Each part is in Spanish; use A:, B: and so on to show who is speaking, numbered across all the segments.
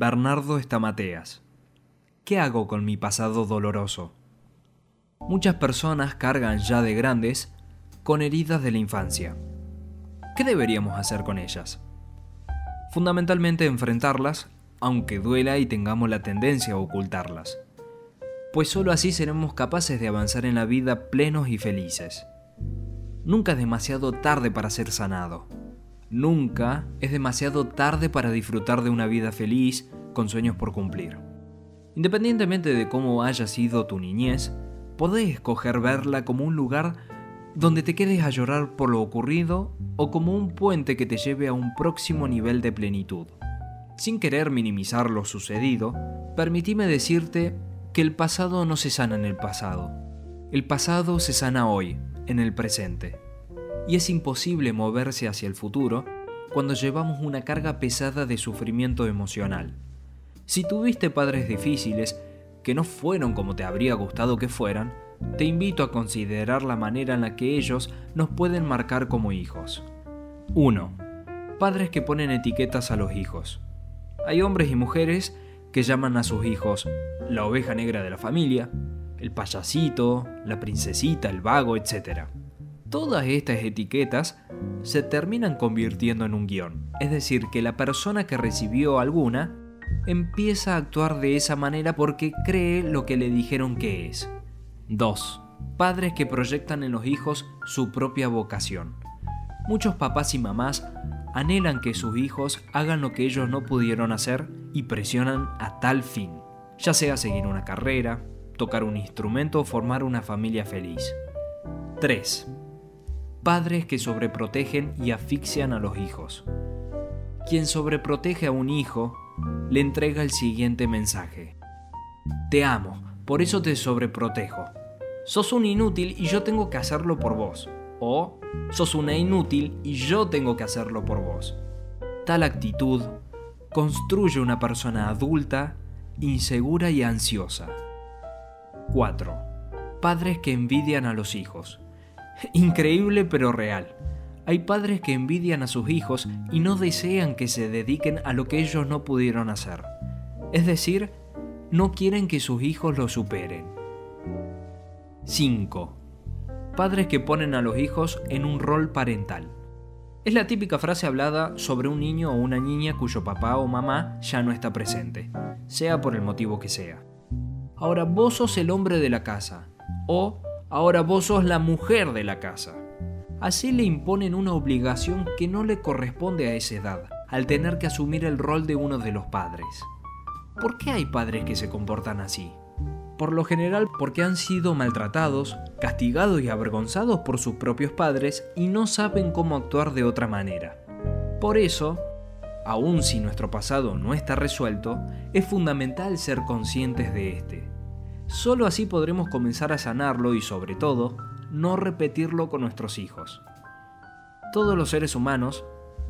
A: Bernardo Estamateas. ¿Qué hago con mi pasado doloroso? Muchas personas cargan ya de grandes con heridas de la infancia. ¿Qué deberíamos hacer con ellas? Fundamentalmente enfrentarlas, aunque duela y tengamos la tendencia a ocultarlas. Pues sólo así seremos capaces de avanzar en la vida plenos y felices. Nunca es demasiado tarde para ser sanado. Nunca es demasiado tarde para disfrutar de una vida feliz con sueños por cumplir. Independientemente de cómo haya sido tu niñez, podés escoger verla como un lugar donde te quedes a llorar por lo ocurrido o como un puente que te lleve a un próximo nivel de plenitud. Sin querer minimizar lo sucedido, permitime decirte que el pasado no se sana en el pasado. El pasado se sana hoy, en el presente y es imposible moverse hacia el futuro cuando llevamos una carga pesada de sufrimiento emocional. Si tuviste padres difíciles que no fueron como te habría gustado que fueran, te invito a considerar la manera en la que ellos nos pueden marcar como hijos. 1. Padres que ponen etiquetas a los hijos. Hay hombres y mujeres que llaman a sus hijos la oveja negra de la familia, el payasito, la princesita, el vago, etc. Todas estas etiquetas se terminan convirtiendo en un guion, es decir, que la persona que recibió alguna empieza a actuar de esa manera porque cree lo que le dijeron que es. 2. Padres que proyectan en los hijos su propia vocación. Muchos papás y mamás anhelan que sus hijos hagan lo que ellos no pudieron hacer y presionan a tal fin, ya sea seguir una carrera, tocar un instrumento o formar una familia feliz. 3 padres que sobreprotegen y asfixian a los hijos. Quien sobreprotege a un hijo le entrega el siguiente mensaje. Te amo, por eso te sobreprotejo. Sos un inútil y yo tengo que hacerlo por vos. O sos una inútil y yo tengo que hacerlo por vos. Tal actitud construye una persona adulta, insegura y ansiosa. 4. Padres que envidian a los hijos. Increíble pero real. Hay padres que envidian a sus hijos y no desean que se dediquen a lo que ellos no pudieron hacer. Es decir, no quieren que sus hijos lo superen. 5. Padres que ponen a los hijos en un rol parental. Es la típica frase hablada sobre un niño o una niña cuyo papá o mamá ya no está presente, sea por el motivo que sea. Ahora vos sos el hombre de la casa, o Ahora vos sos la mujer de la casa. Así le imponen una obligación que no le corresponde a esa edad, al tener que asumir el rol de uno de los padres. ¿Por qué hay padres que se comportan así? Por lo general porque han sido maltratados, castigados y avergonzados por sus propios padres y no saben cómo actuar de otra manera. Por eso, aun si nuestro pasado no está resuelto, es fundamental ser conscientes de este. Solo así podremos comenzar a sanarlo y sobre todo, no repetirlo con nuestros hijos. Todos los seres humanos,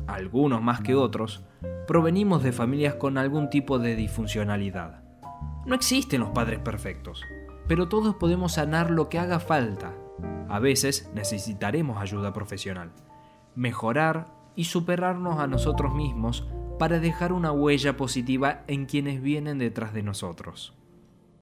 A: algunos más que otros, provenimos de familias con algún tipo de disfuncionalidad. No existen los padres perfectos, pero todos podemos sanar lo que haga falta. A veces necesitaremos ayuda profesional, mejorar y superarnos a nosotros mismos para dejar una huella positiva en quienes vienen detrás de nosotros.